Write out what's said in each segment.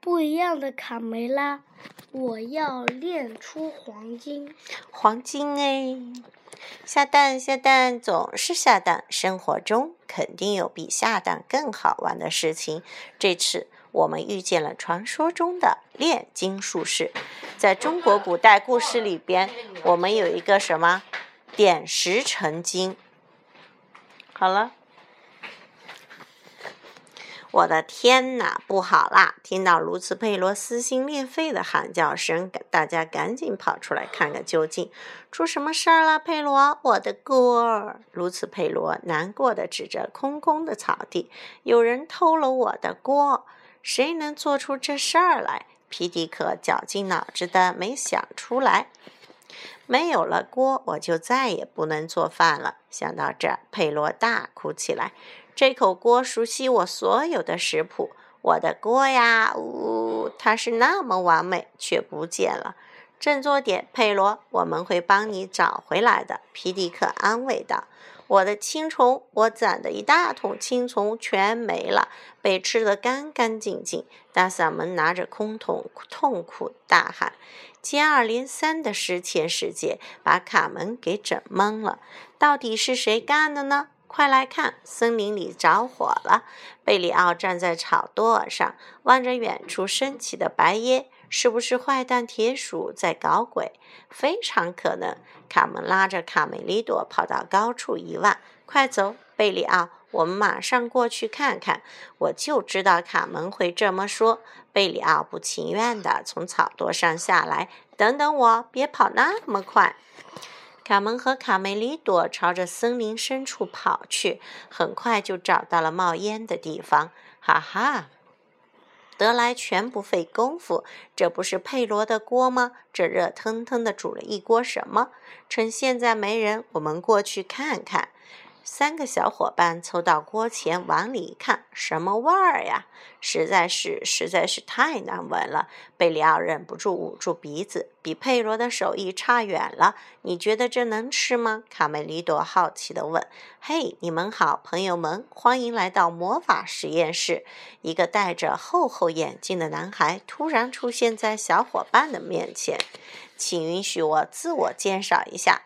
不一样的卡梅拉，我要炼出黄金。黄金哎，下蛋下蛋总是下蛋，生活中肯定有比下蛋更好玩的事情。这次我们遇见了传说中的炼金术士。在中国古代故事里边，我们有一个什么点石成金。好了。我的天哪，不好啦！听到卢茨佩罗撕心裂肺的喊叫声，大家赶紧跑出来看个究竟。出什么事儿了，佩罗？我的锅！卢茨佩罗难过的指着空空的草地，有人偷了我的锅！谁能做出这事儿来？皮迪克绞尽脑汁的没想出来。没有了锅，我就再也不能做饭了。想到这儿，佩罗大哭起来。这口锅熟悉我所有的食谱，我的锅呀，呜，它是那么完美，却不见了。振作点，佩罗，我们会帮你找回来的。皮迪克安慰道：“我的青虫，我攒的一大桶青虫全没了，被吃得干干净净。”大嗓门拿着空桶，痛苦大喊。接二连三的失窃事件把卡门给整懵了，到底是谁干的呢？快来看，森林里着火了！贝里奥站在草垛上，望着远处升起的白烟，是不是坏蛋铁鼠在搞鬼？非常可能。卡门拉着卡梅利多跑到高处一望，快走，贝里奥，我们马上过去看看。我就知道卡门会这么说。贝里奥不情愿地从草垛上下来，等等我，别跑那么快。卡门和卡梅利多朝着森林深处跑去，很快就找到了冒烟的地方。哈哈，得来全不费功夫，这不是佩罗的锅吗？这热腾腾的煮了一锅什么？趁现在没人，我们过去看看。三个小伙伴凑到锅前，往里一看，什么味儿呀？实在是，实在是太难闻了。贝里奥忍不住捂住鼻子，比佩罗的手艺差远了。你觉得这能吃吗？卡梅利多好奇地问。嘿，你们好，朋友们，欢迎来到魔法实验室。一个戴着厚厚眼镜的男孩突然出现在小伙伴的面前。请允许我自我介绍一下。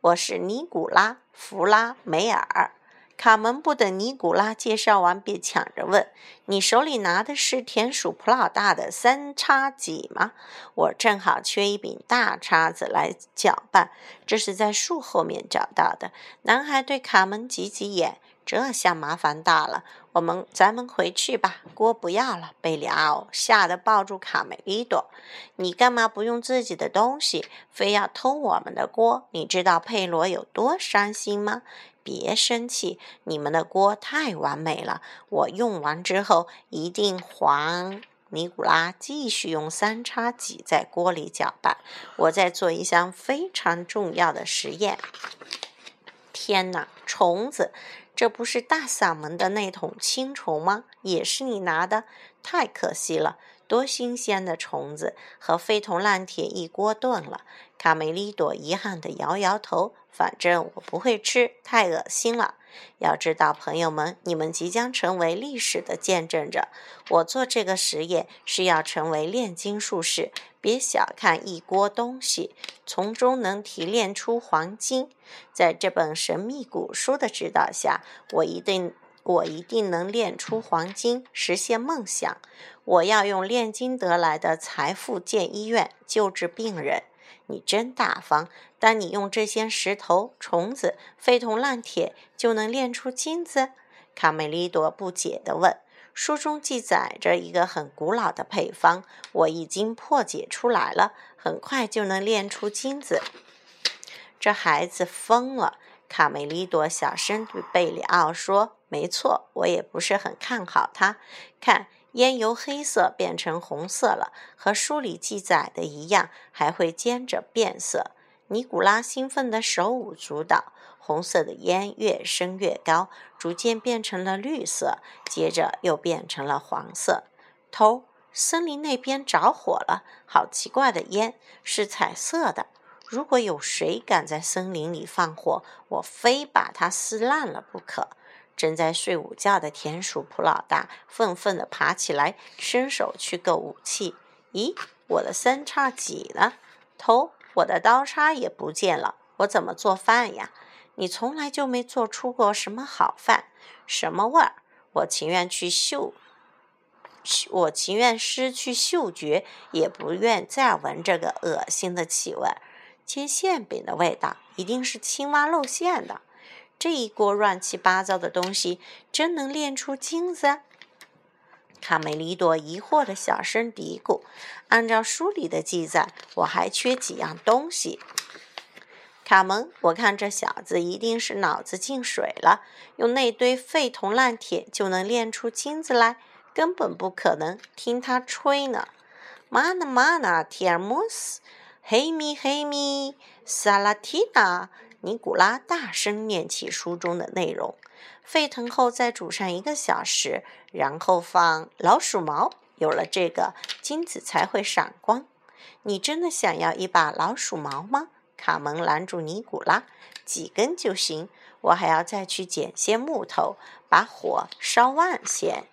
我是尼古拉·弗拉梅尔。卡门不等尼古拉介绍完，便抢着问：“你手里拿的是田鼠普老大的三叉戟吗？”我正好缺一柄大叉子来搅拌，这是在树后面找到的。男孩对卡门挤挤眼。这下麻烦大了，我们咱们回去吧，锅不要了。贝里奥吓得抱住卡梅利多，你干嘛不用自己的东西，非要偷我们的锅？你知道佩罗有多伤心吗？别生气，你们的锅太完美了，我用完之后一定还。尼古拉继续用三叉戟在锅里搅拌，我在做一项非常重要的实验。天哪，虫子！这不是大嗓门的那桶青虫吗？也是你拿的，太可惜了！多新鲜的虫子，和废铜烂铁一锅炖了。卡梅利多遗憾地摇摇头，反正我不会吃，太恶心了。要知道，朋友们，你们即将成为历史的见证者。我做这个实验是要成为炼金术士。别小看一锅东西，从中能提炼出黄金。在这本神秘古书的指导下，我一定，我一定能炼出黄金，实现梦想。我要用炼金得来的财富建医院，救治病人。你真大方！当你用这些石头、虫子、废铜烂铁，就能炼出金子？卡梅利多不解地问。书中记载着一个很古老的配方，我已经破解出来了，很快就能炼出金子。这孩子疯了！卡梅利多小声对贝里奥说：“没错，我也不是很看好他。看，烟由黑色变成红色了，和书里记载的一样，还会接着变色。”尼古拉兴奋的手舞足蹈。红色的烟越升越高，逐渐变成了绿色，接着又变成了黄色。头，森林那边着火了，好奇怪的烟，是彩色的。如果有谁敢在森林里放火，我非把它撕烂了不可。正在睡午觉的田鼠普老大愤愤地爬起来，伸手去够武器。咦，我的三叉戟呢？头，我的刀叉也不见了。我怎么做饭呀？你从来就没做出过什么好饭，什么味儿？我情愿去嗅，我情愿失去嗅觉，也不愿再闻这个恶心的气味。煎馅饼的味道，一定是青蛙露馅的。这一锅乱七八糟的东西，真能炼出金子？卡梅利多疑惑的小声嘀咕：“按照书里的记载，我还缺几样东西。”卡门，我看这小子一定是脑子进水了，用那堆废铜烂铁就能炼出金子来，根本不可能。听他吹呢！玛娜玛娜提尔莫斯，黑米黑米，萨拉提娜。尼古拉大声念起书中的内容：沸腾后再煮上一个小时，然后放老鼠毛。有了这个，金子才会闪光。你真的想要一把老鼠毛吗？卡门拦住尼古拉：“几根就行，我还要再去捡些木头，把火烧旺些。”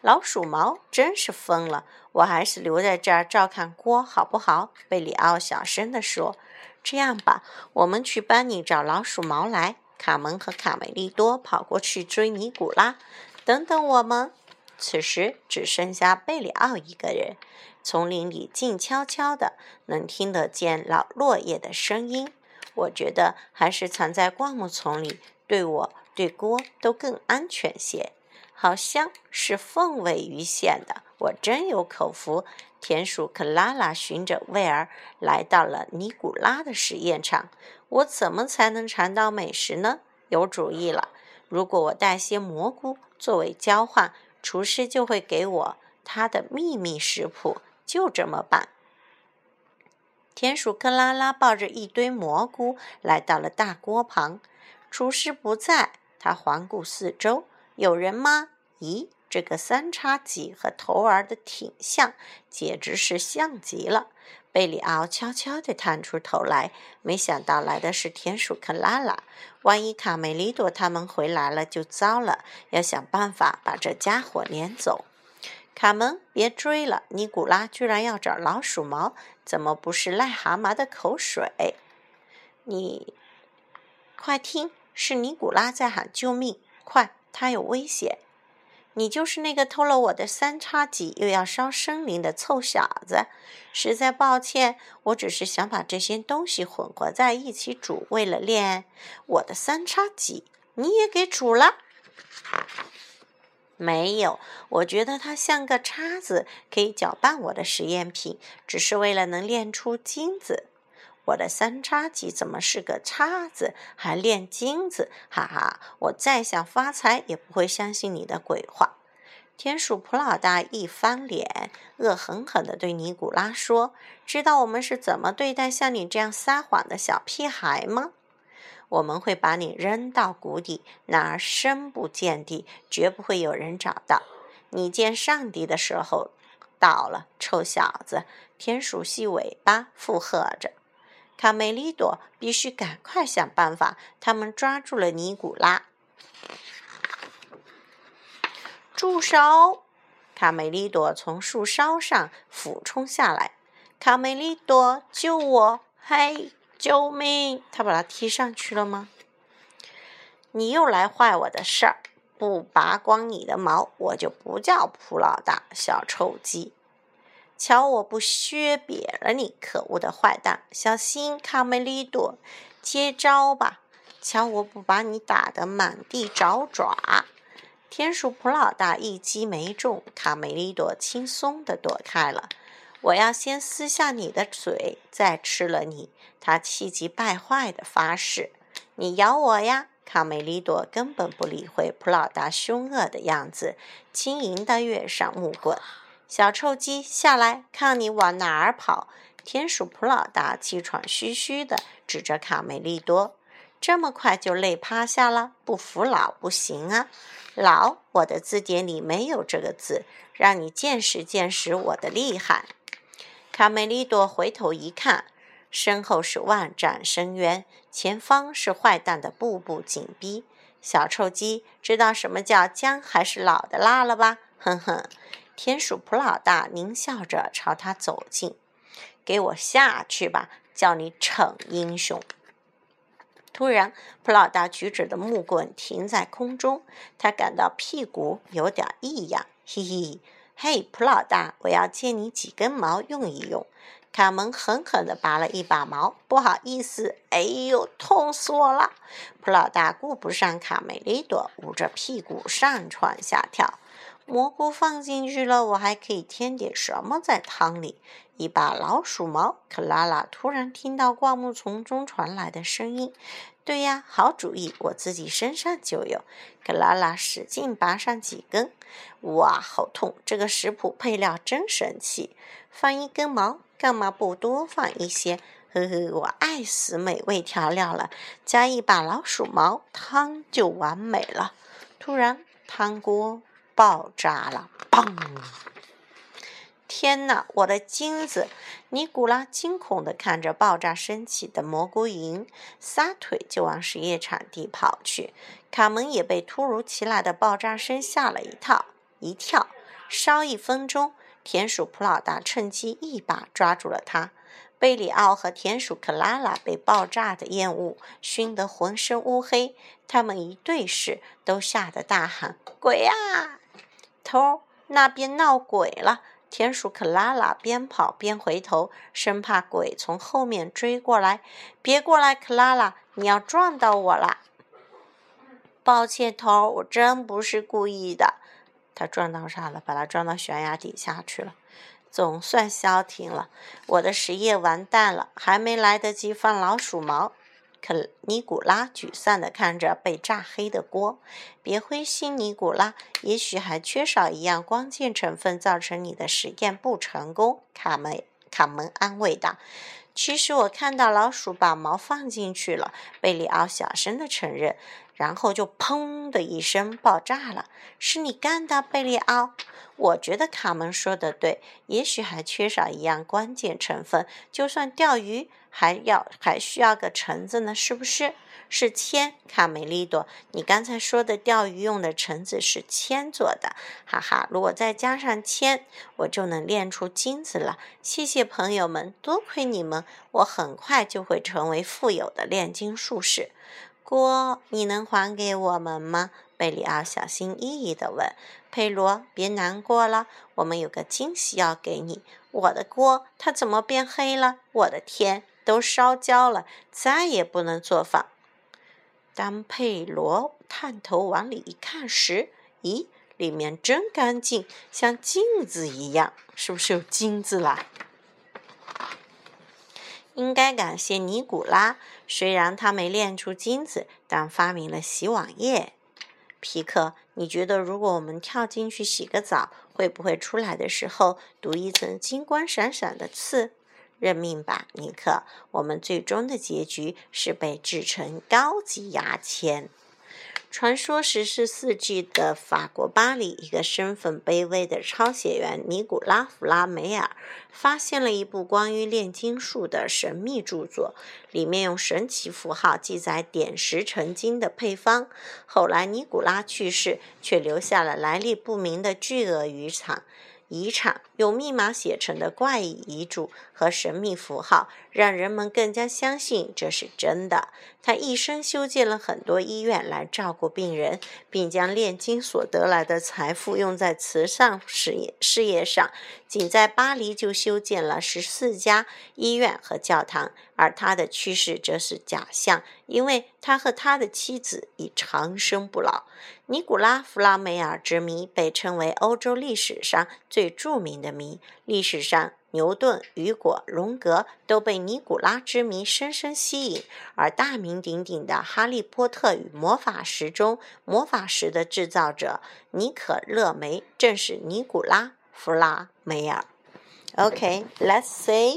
老鼠毛真是疯了！我还是留在这儿照看锅好不好？贝里奥小声地说。这样吧，我们去帮你找老鼠毛来。卡门和卡梅利多跑过去追尼古拉。等等我们！此时只剩下贝里奥一个人。丛林里静悄悄的，能听得见老落叶的声音。我觉得还是藏在灌木丛里，对我对锅都更安全些。好像是凤尾鱼馅的，我真有口福。田鼠克拉拉循着味儿来到了尼古拉的实验场。我怎么才能尝到美食呢？有主意了！如果我带些蘑菇作为交换，厨师就会给我他的秘密食谱。就这么办。田鼠克拉拉抱着一堆蘑菇来到了大锅旁。厨师不在，他环顾四周：“有人吗？”咦？这个三叉戟和头儿的挺像，简直是像极了。贝里奥悄悄地探出头来，没想到来的是田鼠克拉拉。万一卡梅利多他们回来了，就糟了。要想办法把这家伙撵走。卡门，别追了！尼古拉居然要找老鼠毛，怎么不是癞蛤蟆的口水？你快听，是尼古拉在喊救命！快，他有危险！你就是那个偷了我的三叉戟又要烧森林的臭小子！实在抱歉，我只是想把这些东西混合在一起煮，为了练我的三叉戟。你也给煮了？没有，我觉得它像个叉子，可以搅拌我的实验品，只是为了能炼出金子。我的三叉戟怎么是个叉子，还炼金子？哈哈！我再想发财，也不会相信你的鬼话。田鼠普老大一翻脸，恶狠狠地对尼古拉说：“知道我们是怎么对待像你这样撒谎的小屁孩吗？我们会把你扔到谷底，那儿深不见底，绝不会有人找到。你见上帝的时候到了，臭小子！”田鼠细尾巴附和着。卡梅利多必须赶快想办法。他们抓住了尼古拉。住手！卡梅利多从树梢上俯冲下来。卡梅利多，救我！嘿，救命！他把他踢上去了吗？你又来坏我的事儿！不拔光你的毛，我就不叫普老大，小臭鸡！瞧，我不削瘪了你，可恶的坏蛋！小心，卡梅利多，接招吧！瞧，我不把你打得满地找爪！田鼠普老大一击没中，卡梅利多轻松地躲开了。我要先撕下你的嘴，再吃了你！他气急败坏地发誓：“你咬我呀！”卡梅利多根本不理会普老大凶恶的样子，轻盈地跃上木棍。小臭鸡，下来！看你往哪儿跑！田鼠普老大气喘吁吁地指着卡梅利多：“这么快就累趴下了？不服老不行啊！老，我的字典里没有这个字，让你见识见识我的厉害。”卡梅利多回头一看，身后是万丈深渊，前方是坏蛋的步步紧逼。小臭鸡，知道什么叫姜还是老的辣了吧？哼哼。田鼠普老大狞笑着朝他走近，“给我下去吧，叫你逞英雄！”突然，普老大举着的木棍停在空中，他感到屁股有点异样。嘿嘿，嘿，普老大，我要借你几根毛用一用。卡门狠狠地拔了一把毛，不好意思，哎呦，痛死我了！普老大顾不上卡梅利多，捂着屁股上蹿下跳。蘑菇放进去了，我还可以添点什么在汤里？一把老鼠毛。克拉拉突然听到灌木丛中传来的声音。对呀，好主意，我自己身上就有。克拉拉使劲拔上几根，哇，好痛！这个食谱配料真神奇。放一根毛，干嘛不多放一些？呵呵，我爱死美味调料了。加一把老鼠毛，汤就完美了。突然，汤锅。爆炸了！砰！天哪，我的金子！尼古拉惊恐地看着爆炸升起的蘑菇云，撒腿就往实验场地跑去。卡门也被突如其来的爆炸声吓了一跳一跳。稍一分钟，田鼠普老大趁机一把抓住了他。贝里奥和田鼠克拉拉被爆炸的烟雾熏得浑身乌黑，他们一对视，都吓得大喊：“鬼啊！”头那边闹鬼了！田鼠克拉拉边跑边回头，生怕鬼从后面追过来。别过来，克拉拉，你要撞到我啦！抱歉，头，我真不是故意的。他撞到啥了？把他撞到悬崖底下去了。总算消停了。我的实验完蛋了，还没来得及放老鼠毛。可尼古拉沮丧地看着被炸黑的锅，别灰心，尼古拉，也许还缺少一样关键成分，造成你的实验不成功。卡门卡门安慰道：“其实我看到老鼠把毛放进去了。”贝里奥小声地承认，然后就砰的一声爆炸了。是你干的，贝里奥？我觉得卡门说的对，也许还缺少一样关键成分，就算钓鱼。还要还需要个橙子呢，是不是？是铅，卡梅利多，你刚才说的钓鱼用的橙子是铅做的，哈哈！如果再加上铅，我就能炼出金子了。谢谢朋友们，多亏你们，我很快就会成为富有的炼金术士。锅，你能还给我们吗？贝里奥小心翼翼地问。佩罗，别难过了，我们有个惊喜要给你。我的锅，它怎么变黑了？我的天！都烧焦了，再也不能做饭。当佩罗探头往里一看时，咦，里面真干净，像镜子一样，是不是有金子啦？应该感谢尼古拉，虽然他没炼出金子，但发明了洗碗液。皮克，你觉得如果我们跳进去洗个澡，会不会出来的时候读一层金光闪闪的刺？认命吧，尼克！我们最终的结局是被制成高级牙签。传说十世纪的法国巴黎，一个身份卑微的抄写员尼古拉·弗拉梅尔发现了一部关于炼金术的神秘著作，里面用神奇符号记载点石成金的配方。后来尼古拉去世，却留下了来历不明的巨额遗产。遗产用密码写成的怪异遗嘱和神秘符号，让人们更加相信这是真的。他一生修建了很多医院来照顾病人，并将炼金所得来的财富用在慈善事业事业上。仅在巴黎就修建了十四家医院和教堂。而他的去世则是假象，因为他和他的妻子已长生不老。尼古拉·弗拉梅尔之谜被称为欧洲历史上最著名的谜。历史上，牛顿、雨果、荣格都被尼古拉之谜深深吸引，而大名鼎鼎的《哈利波特与魔法石》中魔法石的制造者尼可勒梅正是尼古拉·弗拉梅尔。OK，let's say。